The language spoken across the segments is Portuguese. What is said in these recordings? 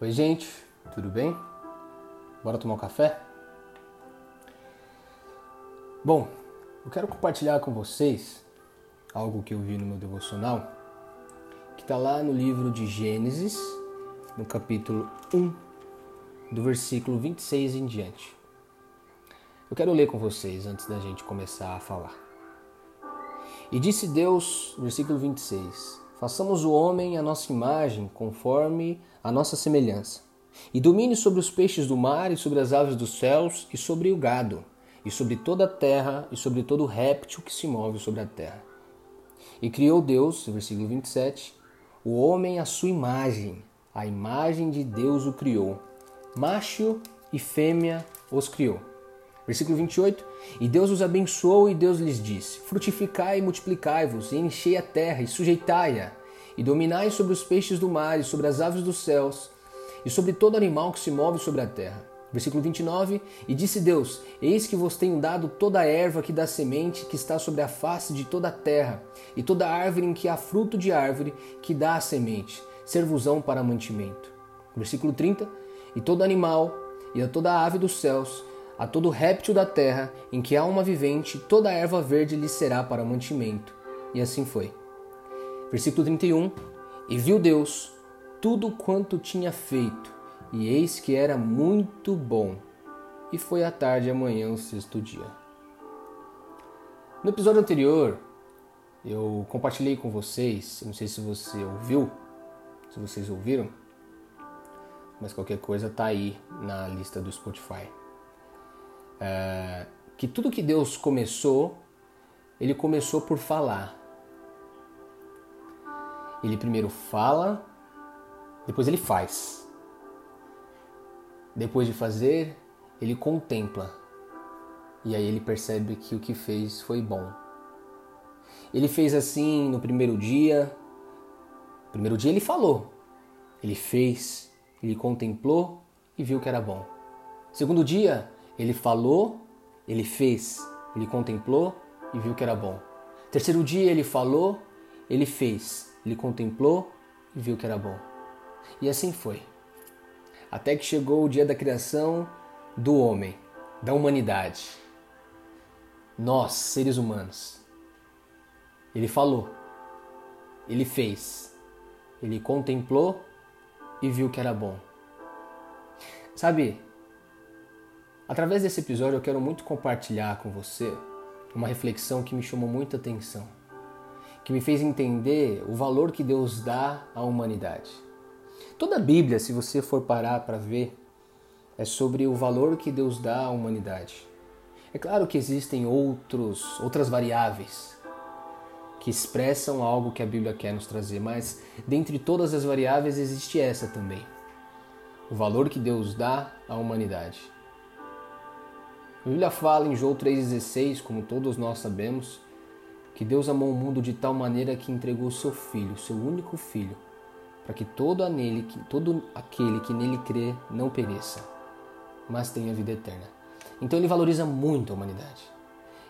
Oi, gente, tudo bem? Bora tomar um café? Bom, eu quero compartilhar com vocês algo que eu vi no meu devocional, que está lá no livro de Gênesis, no capítulo 1, do versículo 26 em diante. Eu quero ler com vocês antes da gente começar a falar. E disse Deus, versículo 26, Façamos o homem a nossa imagem, conforme a nossa semelhança. E domine sobre os peixes do mar, e sobre as aves dos céus, e sobre o gado, e sobre toda a terra, e sobre todo réptil que se move sobre a terra. E criou Deus, versículo 27, o homem à sua imagem, a imagem de Deus o criou. Macho e fêmea os criou. Versículo 28. E Deus os abençoou e Deus lhes disse: Frutificai e multiplicai-vos, e enchei a terra, e sujeitai-a, e dominai sobre os peixes do mar, e sobre as aves dos céus, e sobre todo animal que se move sobre a terra. Versículo 29. E disse Deus: Eis que vos tenho dado toda a erva que dá semente, que está sobre a face de toda a terra, e toda árvore em que há fruto de árvore, que dá a semente, servosão para mantimento. Versículo 30. E todo animal, e a toda ave dos céus, a todo réptil da terra em que há uma vivente, toda erva verde lhe será para mantimento. E assim foi. Versículo 31. E viu Deus tudo quanto tinha feito, e eis que era muito bom. E foi à tarde e amanhã o sexto dia. No episódio anterior, eu compartilhei com vocês, não sei se você ouviu, se vocês ouviram, mas qualquer coisa tá aí na lista do Spotify é, que tudo que Deus começou, ele começou por falar. Ele primeiro fala, depois ele faz. Depois de fazer, ele contempla. E aí ele percebe que o que fez foi bom. Ele fez assim no primeiro dia. Primeiro dia ele falou. Ele fez, ele contemplou e viu que era bom. Segundo dia, ele falou, ele fez, ele contemplou e viu que era bom. Terceiro dia ele falou, ele fez, ele contemplou e viu que era bom. E assim foi. Até que chegou o dia da criação do homem, da humanidade. Nós, seres humanos. Ele falou, ele fez, ele contemplou e viu que era bom. Sabe, Através desse episódio eu quero muito compartilhar com você uma reflexão que me chamou muita atenção, que me fez entender o valor que Deus dá à humanidade. Toda a Bíblia, se você for parar para ver, é sobre o valor que Deus dá à humanidade. É claro que existem outros, outras variáveis que expressam algo que a Bíblia quer nos trazer, mas dentre todas as variáveis existe essa também. O valor que Deus dá à humanidade. A Bíblia fala em João 3,16, como todos nós sabemos, que Deus amou o mundo de tal maneira que entregou seu Filho, seu único Filho, para que todo, todo aquele que nele crê não pereça, mas tenha vida eterna. Então ele valoriza muito a humanidade.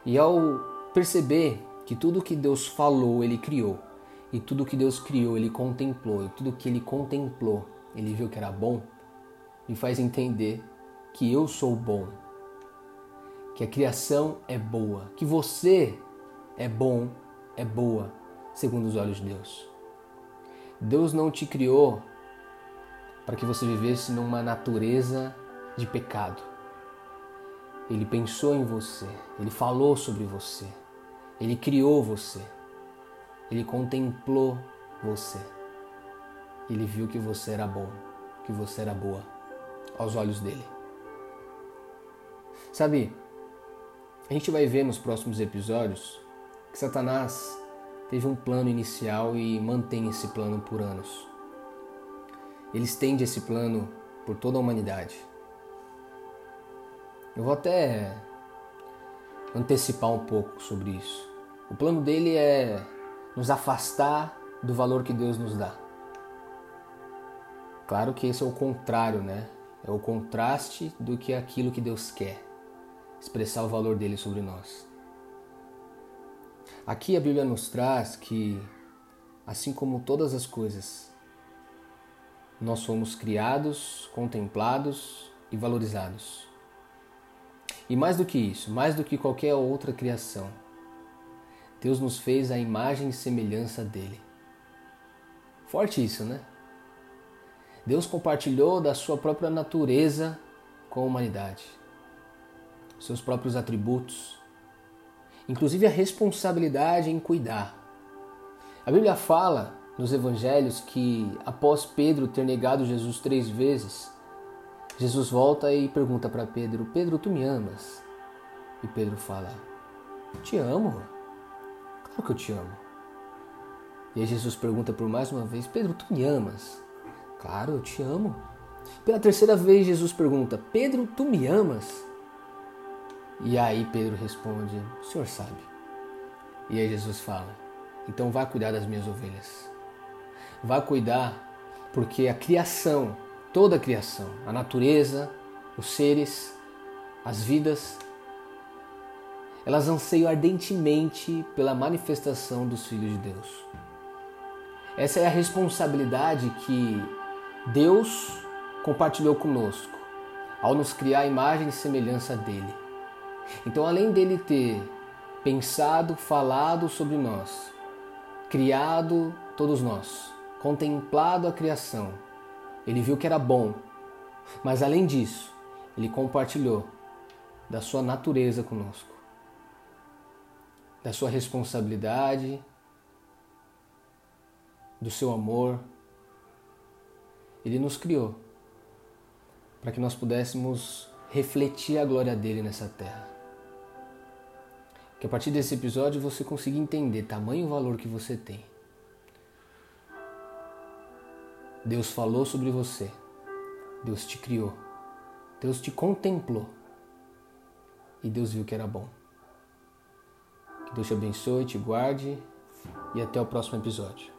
E ao perceber que tudo que Deus falou, ele criou, e tudo que Deus criou, ele contemplou, e tudo que ele contemplou, ele viu que era bom, me faz entender que eu sou bom, que a criação é boa, que você é bom, é boa, segundo os olhos de Deus. Deus não te criou para que você vivesse numa natureza de pecado. Ele pensou em você, ele falou sobre você, ele criou você, ele contemplou você. Ele viu que você era bom, que você era boa aos olhos dele. Sabe, a gente vai ver nos próximos episódios que Satanás teve um plano inicial e mantém esse plano por anos. Ele estende esse plano por toda a humanidade. Eu vou até antecipar um pouco sobre isso. O plano dele é nos afastar do valor que Deus nos dá. Claro que esse é o contrário, né? É o contraste do que aquilo que Deus quer expressar o valor dele sobre nós. Aqui a Bíblia nos traz que, assim como todas as coisas nós fomos criados, contemplados e valorizados. E mais do que isso, mais do que qualquer outra criação, Deus nos fez a imagem e semelhança dele. Forte isso, né? Deus compartilhou da sua própria natureza com a humanidade, seus próprios atributos, inclusive a responsabilidade em cuidar. A Bíblia fala nos evangelhos que após Pedro ter negado Jesus três vezes, Jesus volta e pergunta para Pedro: Pedro, tu me amas? E Pedro fala: Te amo. Claro que eu te amo. E aí Jesus pergunta por mais uma vez: Pedro, tu me amas? Claro, eu te amo. Pela terceira vez, Jesus pergunta: Pedro, tu me amas? E aí Pedro responde: O senhor sabe. E aí Jesus fala: Então vá cuidar das minhas ovelhas. Vá cuidar, porque a criação, toda a criação, a natureza, os seres, as vidas, elas anseiam ardentemente pela manifestação dos filhos de Deus. Essa é a responsabilidade que Deus compartilhou conosco ao nos criar a imagem e semelhança dele. Então, além dele ter pensado, falado sobre nós, criado todos nós, contemplado a criação, ele viu que era bom, mas além disso, ele compartilhou da sua natureza conosco, da sua responsabilidade, do seu amor. Ele nos criou para que nós pudéssemos refletir a glória dele nessa terra. Que a partir desse episódio você consiga entender tamanho valor que você tem. Deus falou sobre você. Deus te criou. Deus te contemplou. E Deus viu que era bom. Que Deus te abençoe, te guarde e até o próximo episódio.